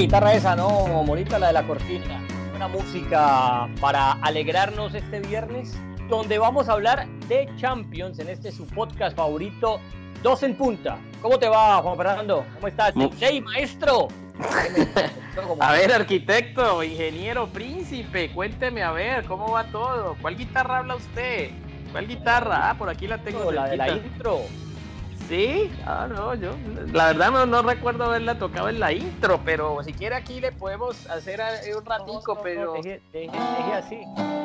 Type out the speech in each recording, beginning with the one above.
guitarra esa, ¿no? Bonita la de la cortina. Buena música para alegrarnos este viernes, donde vamos a hablar de Champions en este su podcast favorito, Dos en Punta. ¿Cómo te va, Juan Fernando? ¿Cómo estás? ¡Hey, maestro! A ver, arquitecto, ingeniero, príncipe, cuénteme a ver, ¿cómo va todo? ¿Cuál guitarra habla usted? ¿Cuál guitarra? Ah, por aquí la tengo. La de la intro. Sí, ah, no, yo la verdad no, no, recuerdo haberla tocado en la intro, pero si quiere aquí le podemos hacer un ratico, pero... Deje, así,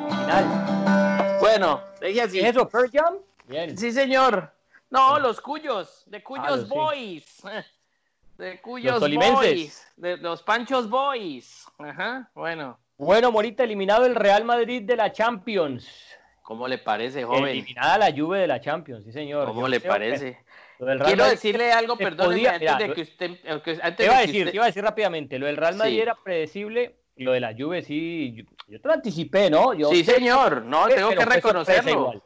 final. Bueno, deje así. ¿Es eso, Pearl Jam? Bien. Sí, señor. No, los cuyos, de cuyos ah, boys. De cuyos boys. De los Panchos Boys. Ajá, bueno. Bueno, Morita, eliminado el Real Madrid de la Champions. ¿Cómo le parece, joven? Eliminada la Juve de la Champions, sí, señor. ¿Cómo le parece? Quiero decirle algo, perdón, antes de que usted... te, iba a decir, te iba a decir rápidamente, lo del Real Madrid era predecible, lo de la Juve sí, yo, te lo anticipé, ¿no? Yo sí, señor, no, tengo que reconocerlo.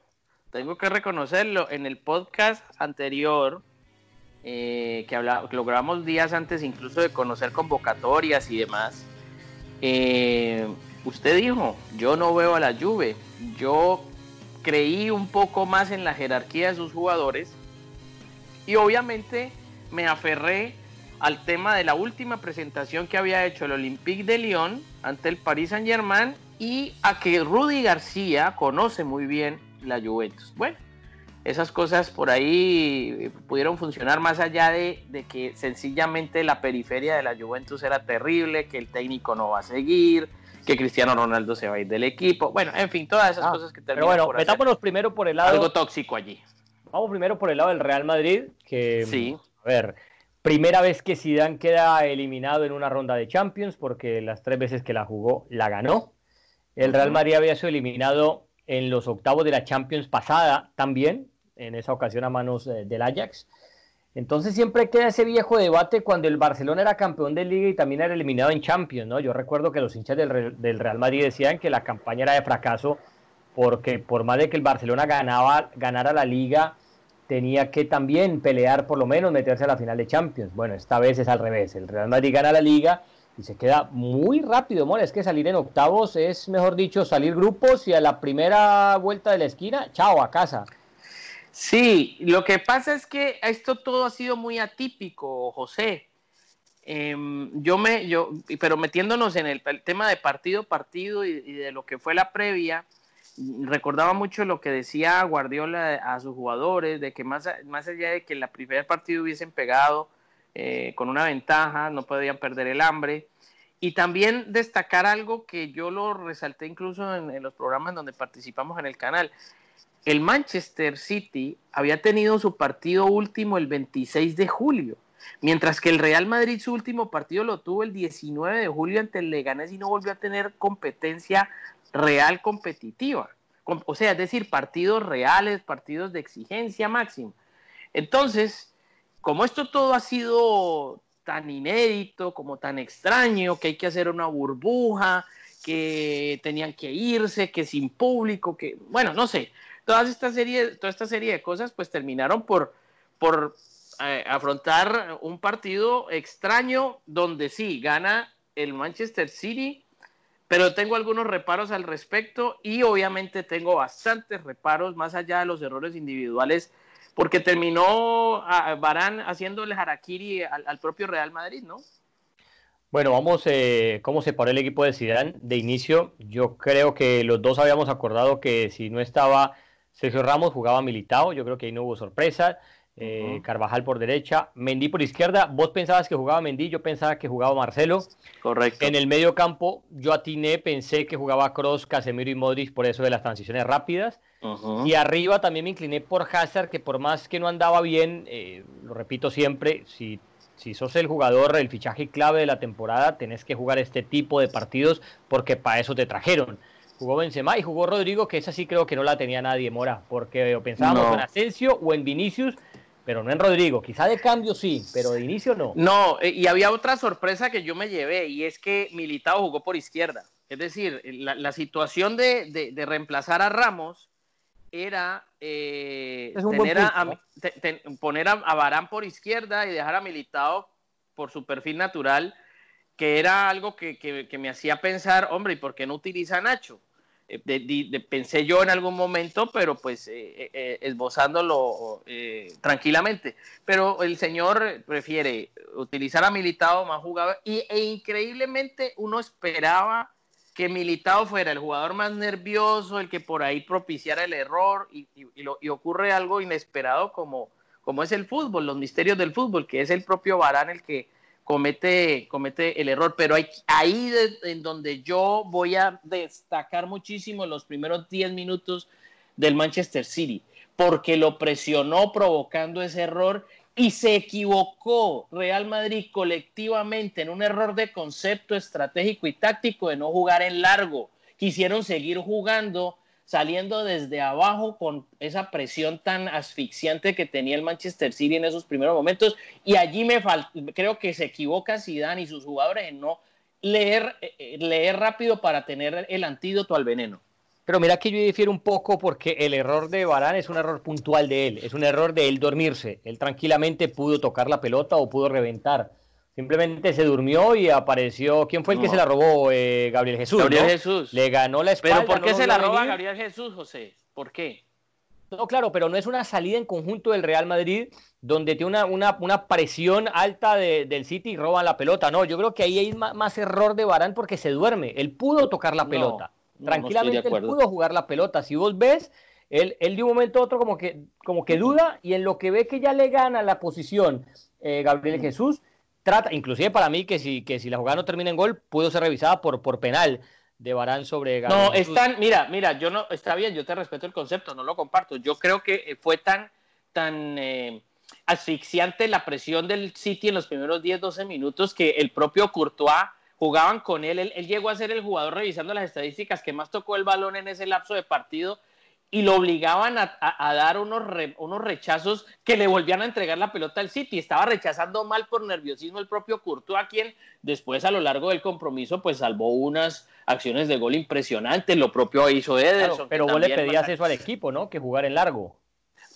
Tengo que reconocerlo. En el podcast anterior, eh, que, habla, lo grabamos días antes incluso de conocer convocatorias y demás, eh, usted dijo, yo no veo a la Juve, yo creí un poco más en la jerarquía de sus jugadores y obviamente me aferré al tema de la última presentación que había hecho el Olympique de Lyon ante el Paris Saint Germain y a que Rudy García conoce muy bien la Juventus. Bueno, esas cosas por ahí pudieron funcionar más allá de, de, que sencillamente la periferia de la Juventus era terrible, que el técnico no va a seguir, que Cristiano Ronaldo se va a ir del equipo. Bueno, en fin, todas esas ah, cosas que terminan Pero bueno, metámonos primero por el lado... Algo tóxico allí. Vamos primero por el lado del Real Madrid, que, sí. a ver, primera vez que Zidane queda eliminado en una ronda de Champions, porque las tres veces que la jugó la ganó. El Real Madrid había sido eliminado en los octavos de la Champions pasada también, en esa ocasión a manos eh, del Ajax. Entonces siempre queda ese viejo debate cuando el Barcelona era campeón de liga y también era eliminado en Champions, ¿no? Yo recuerdo que los hinchas del, del Real Madrid decían que la campaña era de fracaso porque por más de que el Barcelona ganaba, ganara la liga, tenía que también pelear por lo menos meterse a la final de Champions. Bueno, esta vez es al revés, el Real Madrid gana la liga y se queda muy rápido, More, es que salir en octavos es, mejor dicho, salir grupos y a la primera vuelta de la esquina, chao, a casa. Sí, lo que pasa es que esto todo ha sido muy atípico, José. Em, yo me, yo, pero metiéndonos en el, tema de partido partido y, de lo que fue la previa, recordaba mucho lo que decía Guardiola a sus jugadores, de que más, más allá de que en la primer partido hubiesen pegado eh, con una ventaja, no podían perder el hambre. Y también destacar algo que yo lo resalté incluso en, los programas donde participamos en el canal. El Manchester City había tenido su partido último el 26 de julio, mientras que el Real Madrid su último partido lo tuvo el 19 de julio ante el Leganés y no volvió a tener competencia real competitiva. O sea, es decir, partidos reales, partidos de exigencia máxima. Entonces, como esto todo ha sido tan inédito, como tan extraño, que hay que hacer una burbuja, que tenían que irse, que sin público, que, bueno, no sé, toda esta serie, toda esta serie de cosas pues terminaron por, por eh, afrontar un partido extraño donde sí, gana el Manchester City pero tengo algunos reparos al respecto y obviamente tengo bastantes reparos más allá de los errores individuales porque terminó Barán haciéndole harakiri al, propio Real Madrid, ¿no? Bueno, vamos, eh, ¿cómo se paró el equipo de Zidane de inicio? Yo creo que los dos habíamos acordado que si no estaba Sergio Ramos, jugaba Militao, yo creo que ahí no hubo sorpresa. Eh, Carvajal por derecha, Mendy por izquierda. Vos pensabas que jugaba Mendy, yo pensaba que jugaba Marcelo. Correcto. En el medio campo, yo atiné, pensé que jugaba Cross, Casemiro y Modric por eso de las transiciones rápidas. Y arriba también me incliné por Hazard, que por más que no andaba bien, eh, lo repito siempre, si, si sos el jugador, el fichaje clave de la temporada, tenés que jugar este tipo de partidos porque para eso te trajeron jugó Benzema y jugó Rodrigo, que esa sí creo que no la tenía nadie, Mora, porque pensábamos en Asensio o en Vinicius, pero no en Rodrigo. Quizá de cambio sí, pero de inicio no. No, eh, y había otra sorpresa que yo me llevé, y es que Militao jugó por izquierda. Es decir, la, situación de, reemplazar a Ramos era eh, poner a, Barán por izquierda y dejar a Militao por su perfil natural que era algo que, que, me hacía pensar, hombre, ¿y por qué no utiliza a Nacho? Eh, pensé yo en algún momento, pero pues eh, eh, esbozándolo tranquilamente. Pero el señor prefiere utilizar a Militado más jugador y, e increíblemente uno esperaba que Militado fuera el jugador más nervioso, el que por ahí propiciara el error y, y, ocurre algo inesperado como, como es el fútbol, los misterios del fútbol, que es el propio Barán el que comete, comete el error, pero hay, ahí en donde yo voy a destacar muchísimo los primeros 10 minutos del Manchester City, porque lo presionó provocando ese error y se equivocó Real Madrid colectivamente en un error de concepto estratégico y táctico de no jugar en largo. Quisieron seguir jugando saliendo desde abajo con esa presión tan asfixiante que tenía el Manchester City en esos primeros momentos y allí me creo que se equivoca Zidane y sus jugadores en no leer, eh, eh, leer rápido para tener el antídoto al veneno. Pero mira que yo difiero un poco porque el error de Barán es un error puntual de él, es un error de él dormirse. Él tranquilamente pudo tocar la pelota o pudo reventar. Simplemente se durmió y apareció. ¿Quién fue el que se la robó? Eh, Gabriel Jesús. Gabriel Jesús. Le ganó la espalda. ¿Pero por qué se la roba Gabriel Jesús, José? ¿Por qué? No, claro, pero no es una salida en conjunto del Real Madrid donde tiene una, una, presión alta del City y roban la pelota. No, yo creo que ahí hay más, error de Barán porque se duerme. Él pudo tocar la pelota. Tranquilamente él pudo jugar la pelota. Si vos ves, él, él de un momento a otro como que, como que duda y en lo que ve que ya le gana la posición eh, Gabriel Jesús, trata, inclusive para mí, que si, que si la jugada no termina en gol, pudo ser revisada por, por penal de Barán sobre Gabriel No, están, mira, mira, yo no, está bien, yo te respeto el concepto, no lo comparto. Yo creo que eh, fue tan, tan eh, asfixiante la presión del City en los primeros 10, 12 minutos que el propio Courtois jugaban con él. él. él. llegó a ser el jugador revisando las estadísticas que más tocó el balón en ese lapso de partido y lo obligaban a, dar unos, unos rechazos que le volvían a entregar la pelota al City. Estaba rechazando mal por nerviosismo el propio Courtois, quien después a lo largo del compromiso pues salvó unas acciones de gol impresionantes. Lo propio hizo Ederson. pero vos le pedías eso al equipo, ¿no? Que jugar en largo.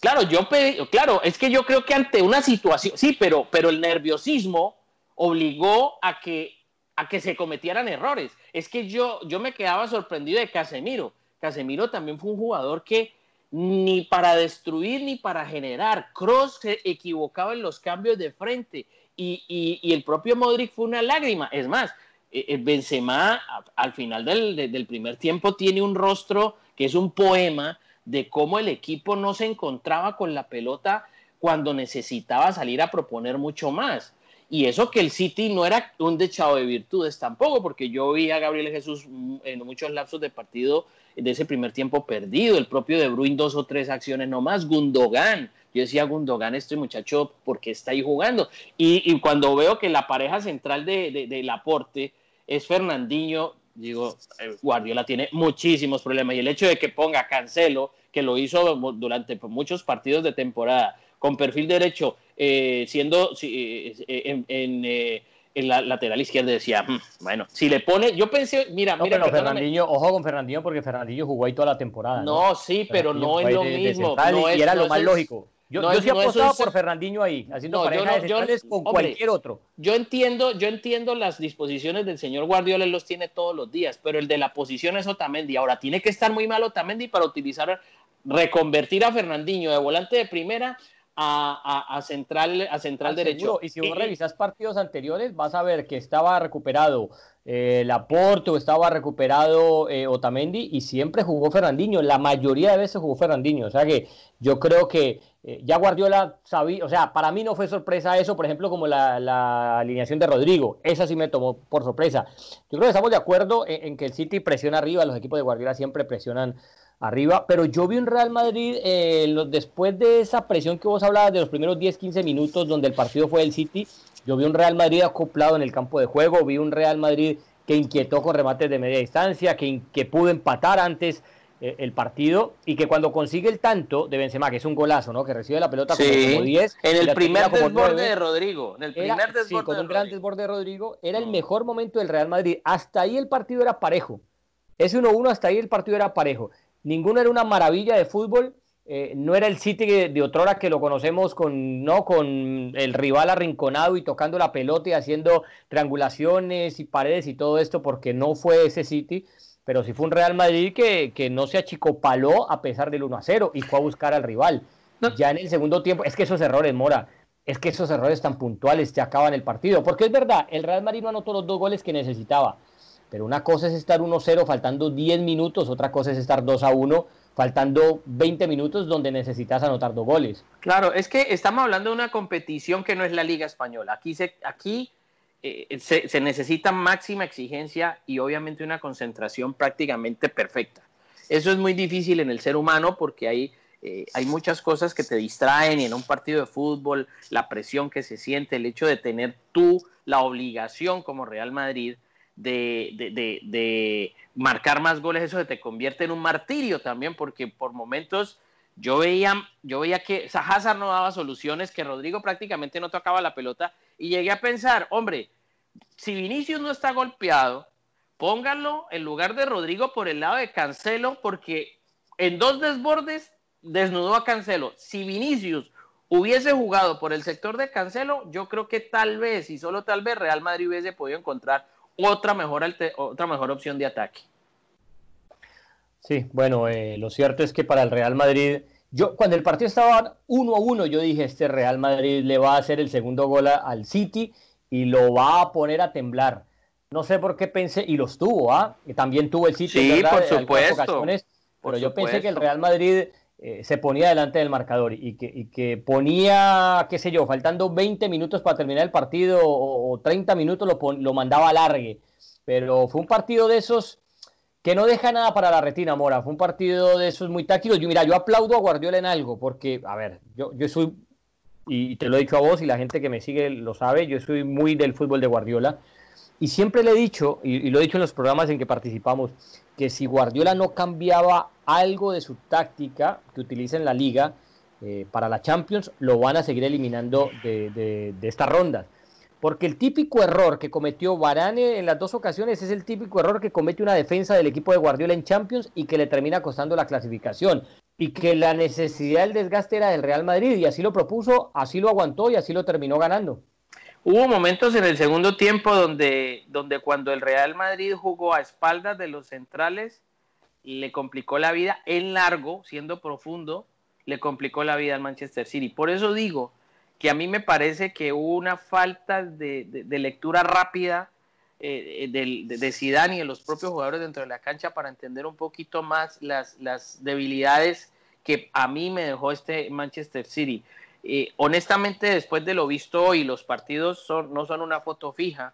Claro, yo pedí, claro, es que yo creo que ante una situación, sí, pero, pero el nerviosismo obligó a que, a que se cometieran errores. Es que yo, yo me quedaba sorprendido de Casemiro Casemiro también fue un jugador que ni para destruir ni para generar. Cross se equivocaba en los cambios de frente y, el propio Modric fue una lágrima. Es más, eh, eh, Benzema al final del, primer tiempo tiene un rostro que es un poema de cómo el equipo no se encontraba con la pelota cuando necesitaba salir a proponer mucho más. Y eso que el City no era un dechado de virtudes tampoco, porque yo vi a Gabriel Jesús en muchos lapsos de partido de ese primer tiempo perdido, el propio De Bruyne dos o tres acciones nomás, Gundogan, yo decía Gundogan, este muchacho, ¿por qué está ahí jugando? Y, cuando veo que la pareja central de, del aporte es Fernandinho, digo, eh, Guardiola tiene muchísimos problemas y el hecho de que ponga Cancelo, que lo hizo durante muchos partidos de temporada, con perfil derecho, eh, siendo eh, en, en en la lateral izquierda decía, mm, bueno, si le pone, yo pensé, mira, mira, pero Fernandinho, ojo con Fernandinho porque Fernandinho jugó ahí toda la temporada. No, sí, pero no es lo mismo. y, era lo más lógico. Yo, yo sí apostaba por Fernandinho ahí, haciendo parejas con cualquier otro. Yo entiendo, yo entiendo las disposiciones del señor Guardiola, él los tiene todos los días, pero el de la posición es Otamendi. Ahora, tiene que estar muy mal Otamendi para utilizar, reconvertir a Fernandinho de volante de primera a, central, a central derecho. Y si vos revisas partidos anteriores, vas a ver que estaba recuperado eh, Laporte o estaba recuperado eh, Otamendi y siempre jugó Fernandinho. La mayoría de veces jugó Fernandinho. O sea que yo creo que eh, ya Guardiola sabía, o sea, para mí no fue sorpresa eso, por ejemplo, como la, alineación de Rodrigo. Esa sí me tomó por sorpresa. Yo creo que estamos de acuerdo en que el City presiona arriba, los equipos de Guardiola siempre presionan arriba, pero yo vi un Real Madrid eh, después de esa presión que vos hablabas de los primeros 10-15 minutos donde el partido fue el City, yo vi un Real Madrid acoplado en el campo de juego, vi un Real Madrid que inquietó con remates de media distancia, que, que pudo empatar antes eh, el partido y que cuando consigue el tanto de Benzema, que es un golazo, ¿no? Que recibe la pelota como, 10. En el primer desborde de Rodrigo. En el primer desborde sí, con un gran desborde de Rodrigo. Era el mejor momento del Real Madrid. Hasta ahí el partido era parejo. Ese 1-1 hasta ahí el partido era parejo ninguno era una maravilla de fútbol eh, no era el City de, otrora que lo conocemos con, ¿no? con el rival arrinconado y tocando la pelota y haciendo triangulaciones y paredes y todo esto, porque no fue ese City, pero sí fue un Real Madrid que, que no se achicopaló a pesar del 1 a 0 y fue a buscar al rival. Ya en el segundo tiempo, es que esos errores, Mora, es que esos errores tan puntuales te acaban el partido, porque es verdad, el Real Madrid no anotó los dos goles que necesitaba, pero una cosa es estar 1-0 faltando 10 minutos, otra cosa es estar 2 a 1 faltando 20 minutos donde necesitas anotar dos goles. Claro, es que estamos hablando de una competición que no es la Liga Española. Aquí se, aquí, eh, se, necesita máxima exigencia y obviamente una concentración prácticamente perfecta. Eso es muy difícil en el ser humano porque hay, eh, hay muchas cosas que te distraen y en un partido de fútbol, la presión que se siente, el hecho de tener tú la obligación como Real Madrid de, marcar más goles, eso se te convierte en un martirio también, porque por momentos yo veía, yo veía que Hazard no daba soluciones, que Rodrigo prácticamente no tocaba la pelota, y llegué a pensar, hombre, si Vinicius no está golpeado, pónganlo en lugar de Rodrigo por el lado de Cancelo, porque en dos desbordes desnudó a Cancelo. Si Vinicius hubiese jugado por el sector de Cancelo, yo creo que tal vez, y solo tal vez, Real Madrid hubiese podido encontrar otra mejor, otra mejor opción de ataque. Sí, bueno, eh, lo cierto es que para el Real Madrid, yo cuando el partido estaba uno a uno, yo dije, este Real Madrid le va a hacer el segundo gol al City y lo va a poner a temblar. No sé por qué pensé, y los tuvo, ¿ah? también tuvo el City, sí, por supuesto, pero yo pensé que el Real Madrid eh, se ponía delante del marcador y que, ponía, qué sé yo, faltando 20 minutos para terminar el partido o, 30 minutos lo, lo mandaba a largue. Pero fue un partido de esos que no deja nada para la retina, Mora. Fue un partido de esos muy tácticos. Yo, mira, yo aplaudo a Guardiola en algo, porque, a ver, yo, yo soy, y te lo he dicho a vos y la gente que me sigue lo sabe, yo soy muy del fútbol de Guardiola. Y siempre le he dicho, y, lo he dicho en los programas en que participamos, que si Guardiola no cambiaba algo de su táctica que utiliza en la liga eh, para la Champions, lo van a seguir eliminando de, de, estas rondas. Porque el típico error que cometió Varane en las dos ocasiones es el típico error que comete una defensa del equipo de Guardiola en Champions y que le termina costando la clasificación. Y que la necesidad del desgaste era del Real Madrid y así lo propuso, así lo aguantó y así lo terminó ganando. Hubo momentos en el segundo tiempo donde, donde cuando el Real Madrid jugó a espaldas de los centrales, le complicó la vida en largo, siendo profundo, le complicó la vida al Manchester City. Por eso digo que a mí me parece que hubo una falta de, lectura rápida eh, de, Zidane y de los propios jugadores dentro de la cancha para entender un poquito más las, las debilidades que a mí me dejó este Manchester City. Honestamente, después de lo visto hoy, los partidos no son una foto fija.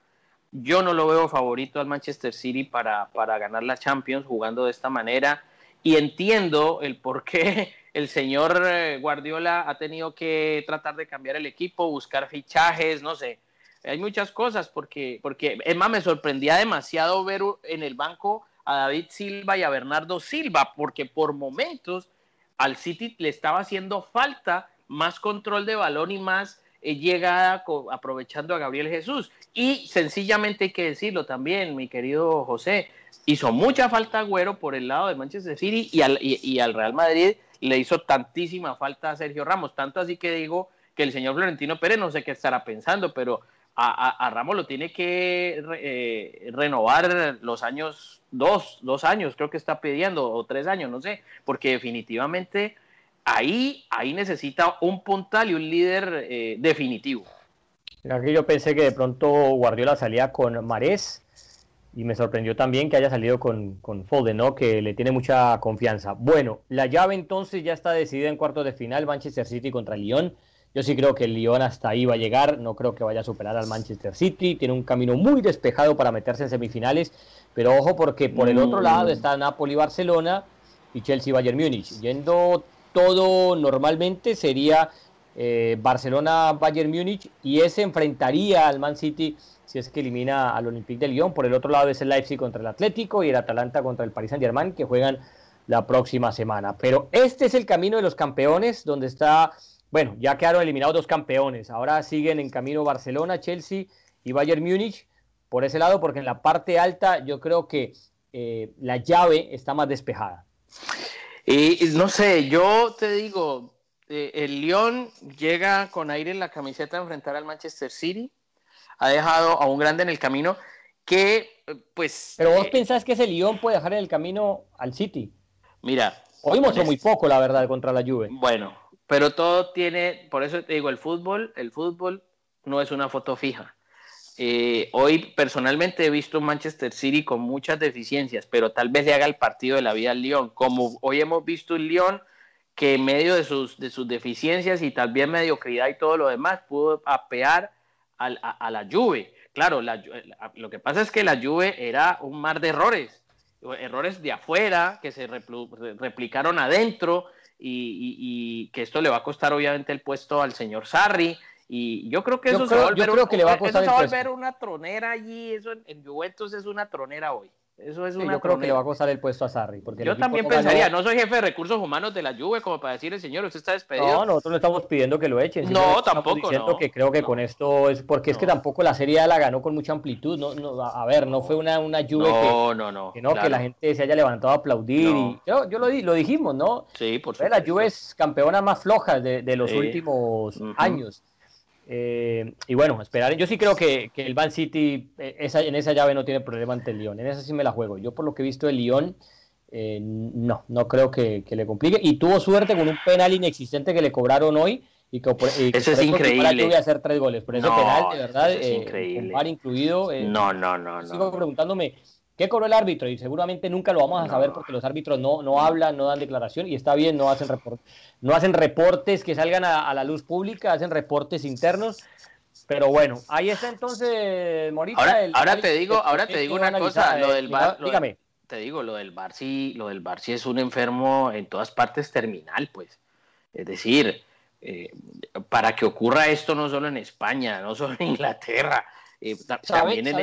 Yo no lo veo favorito al Manchester City para, ganar la Champions jugando de esta manera. Y entiendo el por qué el señor eh, Guardiola ha tenido que tratar de cambiar el equipo, buscar fichajes, no sé. Hay muchas cosas porque, porque es más, me sorprendía demasiado ver en el banco a David Silva y a Bernardo Silva, porque por momentos al City le estaba haciendo falta más control de balón y más eh, llegada aprovechando a Gabriel Jesús. Y sencillamente hay que decirlo también, mi querido José, hizo mucha falta Agüero por el lado de Manchester City y al, y, al Real Madrid le hizo tantísima falta a Sergio Ramos, tanto así que digo que el señor Florentino Pérez no sé qué estará pensando, pero a, Ramos lo tiene que eh, renovar los años, dos, dos años creo que está pidiendo, o tres años, no sé, porque definitivamente ahí, ahí necesita un puntal y un líder eh, definitivo. Aquí yo pensé que de pronto Guardiola salía con Marés y me sorprendió también que haya salido con, con Foden, ¿no? que le tiene mucha confianza. Bueno, la llave entonces ya está decidida en cuartos de final, Manchester City contra Lyon. Yo sí creo que el Lyon hasta ahí va a llegar, no creo que vaya a superar al Manchester City, tiene un camino muy despejado para meterse en semifinales, pero ojo porque por el otro lado mm. está Napoli-Barcelona y Chelsea-Bayern Múnich. Yendo todo normalmente sería eh, Barcelona-Bayern Múnich y ese enfrentaría al Man City si es que elimina al Olympique de Lyon. Por el otro lado es el Leipzig contra el Atlético y el Atalanta contra el Paris Saint-Germain que juegan la próxima semana. Pero este es el camino de los campeones donde está, bueno, ya quedaron eliminados dos campeones. Ahora siguen en camino Barcelona, Chelsea y Bayern Múnich por ese lado porque en la parte alta yo creo que eh, la llave está más despejada. Y no sé, yo te digo, eh, el Lyon llega con aire en la camiseta a enfrentar al Manchester City. Ha dejado a un grande en el camino que, eh, pues. Pero vos pensás que ese Lyon puede dejar en el camino al City. Mira. Hoy mostró muy poco, la verdad, contra la Juve. Bueno, pero todo tiene, por eso te digo, el fútbol, el fútbol no es una foto fija. Eh, hoy personalmente he visto Manchester City con muchas deficiencias, pero tal vez le haga el partido de la vida al Lyon, como hoy hemos visto un Lyon que en medio de sus, de sus deficiencias y tal vez mediocridad y todo lo demás pudo apear a, la Juve. Claro, lo que pasa es que la Juve era un mar de errores, errores de afuera que se replicaron adentro y, que esto le va a costar obviamente el puesto al señor Sarri. Y yo creo que eso, se va a volver, que le va a costar volver una tronera allí. Eso en, Juventus es una tronera hoy. Eso es una yo creo que le va a costar el puesto a Sarri. Porque yo también pensaría, no soy jefe de recursos humanos de la Juve como para decirle, señor, usted está despedido. No, nosotros no estamos pidiendo que lo echen. No, tampoco. Diciendo que creo que con esto es porque es que tampoco la Serie la ganó con mucha amplitud. No, no, a ver, no fue una, una Juve que, no, no, que, no que la gente se haya levantado a aplaudir. Y yo, yo lo, lo dijimos, ¿no? Sí, por supuesto. La Juve es campeona más floja de, de los últimos años. Eh, y bueno, esperar. Yo sí creo que, el Van City eh, esa, en esa llave no tiene problema ante el Lyon. En esa sí me la juego. Yo por lo que he visto el Lyon, eh, no, no creo que, le complique. Y tuvo suerte con un penal inexistente que le cobraron hoy. Y que, eso es increíble. Voy a hacer tres goles. Pero ese penal, de verdad, es increíble. Con incluido. no, no, no, no. Sigo preguntándome ¿Qué cobró el árbitro? Y seguramente nunca lo vamos a saber porque los árbitros no, no hablan, no dan declaración y está bien, no hacen, no hacen reportes que salgan a, la luz pública, hacen reportes internos. Pero bueno, ahí está entonces, Morita. Ahora, te digo, ahora te digo una cosa, lo del bar, dígame. te digo, lo del bar sí, lo del bar sí es un enfermo en todas partes terminal, pues. Es decir, eh, para que ocurra esto no solo en España, no solo en Inglaterra, eh, también no,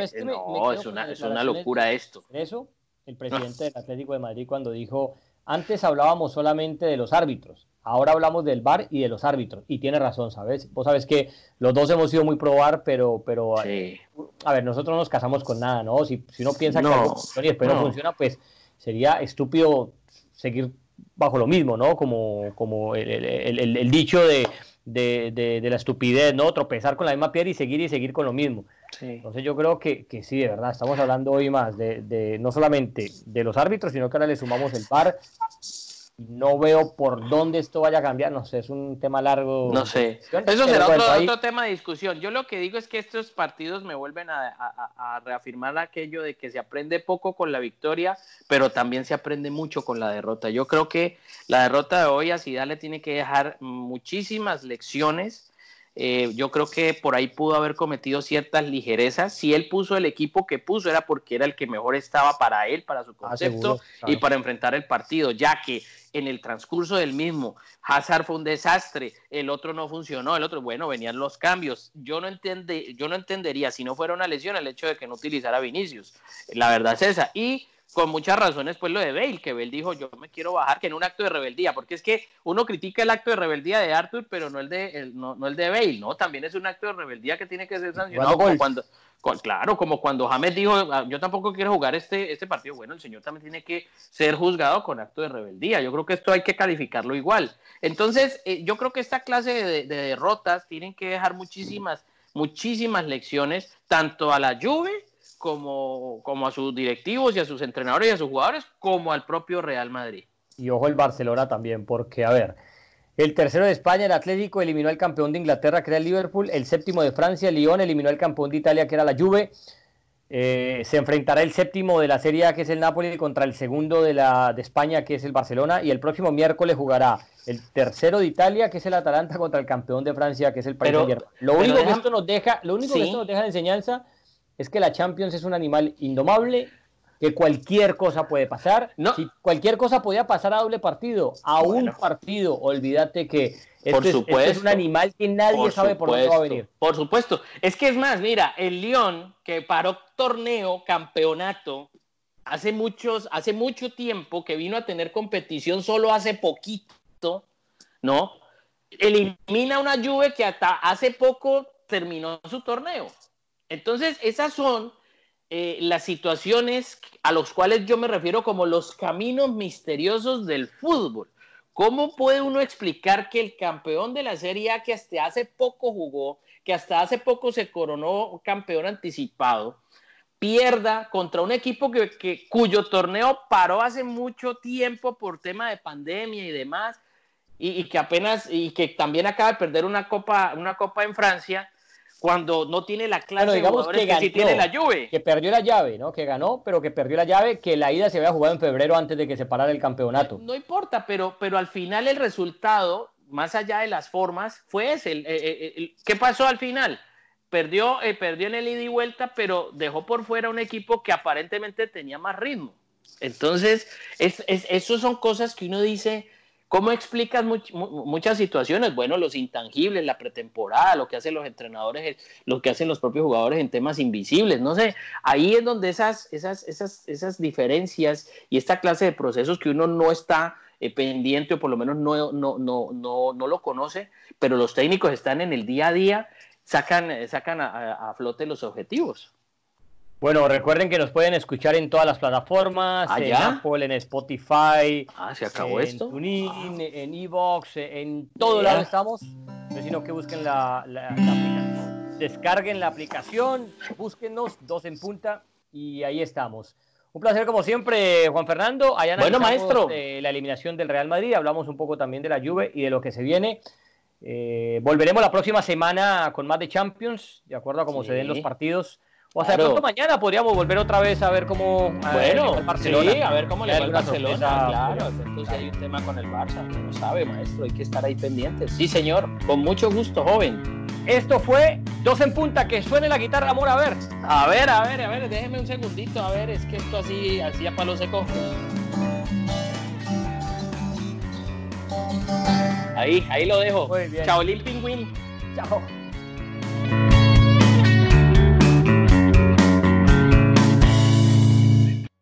es, una, es una locura esto. Eso, el presidente del Atlético de Madrid cuando dijo, antes hablábamos solamente de los árbitros, ahora hablamos del VAR y de los árbitros. Y tiene razón, ¿sabes? Vos sabes que los dos hemos sido muy probar, pero, pero eh, a ver, nosotros no nos casamos con nada, ¿no? Si, si uno piensa que algo funciona y después no. funciona, pues sería estúpido seguir bajo lo mismo, ¿no? Como, como el, dicho de, de, de, la estupidez, ¿no? Tropezar con la misma piedra y seguir y seguir con lo mismo. Entonces yo creo que, que, sí, de verdad, estamos hablando hoy más de, de, no solamente de los árbitros, sino que ahora le sumamos el par no veo por dónde esto vaya a cambiar, no sé, es un tema largo. No sé, eso será otro, tema de discusión. Yo lo que digo es que estos partidos me vuelven a, reafirmar aquello de que se aprende poco con la victoria, pero también se aprende mucho con la derrota. Yo creo que la derrota de hoy a Zidane le tiene que dejar muchísimas lecciones. Eh, yo creo que por ahí pudo haber cometido ciertas ligerezas. Si él puso el equipo que puso era porque era el que mejor estaba para él, para su ah, concepto y para enfrentar el partido, ya que en el transcurso del mismo. Hazard fue un desastre, el otro no funcionó, el otro, bueno, venían los cambios. Yo no, entiende, yo no entendería si no fuera una lesión el hecho de que no utilizara Vinicius. La verdad es esa. Y con muchas razones, pues lo de Bale, que Bale dijo, yo me quiero bajar, que en un acto de rebeldía, porque es que uno critica el acto de rebeldía de Arthur, pero no el de, no, no, el de Bale, ¿no? También es un acto de rebeldía que tiene que ser sancionado cuando, claro, como cuando James dijo, ah, yo tampoco quiero jugar este, este partido, bueno, el señor también tiene que ser juzgado con acto de rebeldía. Yo creo que esto hay que calificarlo igual. Entonces, eh, yo creo que esta clase de, derrotas tienen que dejar muchísimas, muchísimas lecciones, tanto a la Juve como, como a sus directivos y a sus entrenadores y a sus jugadores, como al propio Real Madrid. Y ojo el Barcelona también, porque, a ver, el tercero de España, el Atlético, eliminó al campeón de Inglaterra, que era el Liverpool. El séptimo de Francia, el Lyon, eliminó al campeón de Italia, que era la Juve. Eh, se enfrentará el séptimo de la Serie A, que es el Napoli, contra el segundo de, la, de España, que es el Barcelona. Y el próximo miércoles jugará el tercero de Italia, que es el Atalanta, contra el campeón de Francia, que es el Paris Lo único, que esto nos deja, lo único que esto nos deja de enseñanza es que la Champions es un animal indomable que cualquier cosa puede pasar. No. Si cualquier cosa podía pasar a doble partido, a un partido, olvídate que esto, es, un animal que nadie sabe por dónde va a venir. Por supuesto. Es que es más, mira, el León que paró torneo, campeonato, hace muchos, hace mucho tiempo que vino a tener competición solo hace poquito, ¿no? Elimina una Juve que hasta hace poco terminó su torneo. Entonces, esas son eh, las situaciones a los cuales yo me refiero como los caminos misteriosos del fútbol. ¿Cómo puede uno explicar que el campeón de la Serie A, que hasta hace poco jugó, que hasta hace poco se coronó campeón anticipado, pierda contra un equipo que, cuyo torneo paró hace mucho tiempo por tema de pandemia y demás, y, que apenas, y que también acaba de perder una copa, una copa en Francia, cuando no tiene la clase de jugadores que, tiene la Juve. Que perdió la llave, ¿no? Que ganó, pero que perdió la llave, que la ida se había jugado en febrero antes de que se parara el campeonato. No, importa, pero, pero al final el resultado, más allá de las formas, fue ese. El, ¿Qué pasó al final? Perdió, eh, perdió en el ida y vuelta, pero dejó por fuera un equipo que aparentemente tenía más ritmo. Entonces, es, eso son cosas que uno dice, ¿Cómo explicas muchas situaciones? Bueno, los intangibles, la pretemporada, lo que hacen los entrenadores, lo que hacen los propios jugadores en temas invisibles, no sé, ahí es donde esas, esas, esas, esas diferencias y esta clase de procesos que uno no está eh, pendiente o por lo menos no, no, no, no, no lo conoce, pero los técnicos están en el día a día, sacan, sacan a flote los objetivos. Bueno, recuerden que nos pueden escuchar en todas las plataformas, ¿Ah, en Apple, en Spotify, ah, ¿se acabó en esto? TuneIn, en Evox, en todo lado estamos. Sino que busquen la, aplicación. Descarguen la aplicación, búsquenos, dos en punta, y ahí estamos. Un placer como siempre, Juan Fernando. Allá bueno, maestro. la eliminación del Real Madrid, hablamos un poco también de la Juve y de lo que se viene. Eh, volveremos la próxima semana con más de Champions, de acuerdo a cómo se den los partidos o sea, pronto mañana podríamos volver otra vez a ver cómo. Bueno, Barcelona. sí, a ver cómo le va al Barcelona. Claro, entonces hay un tema con el Barça. No sabe, maestro, hay que estar ahí pendientes. Sí, señor, con mucho gusto, joven. Esto fue Dos en Punta, que suene la guitarra, amor, a ver. A ver, a ver, a ver, déjeme un segundito, a ver, es que esto así, así a palo seco. Ahí, ahí lo dejo. Muy bien. Chaolín Pingüín. Chao.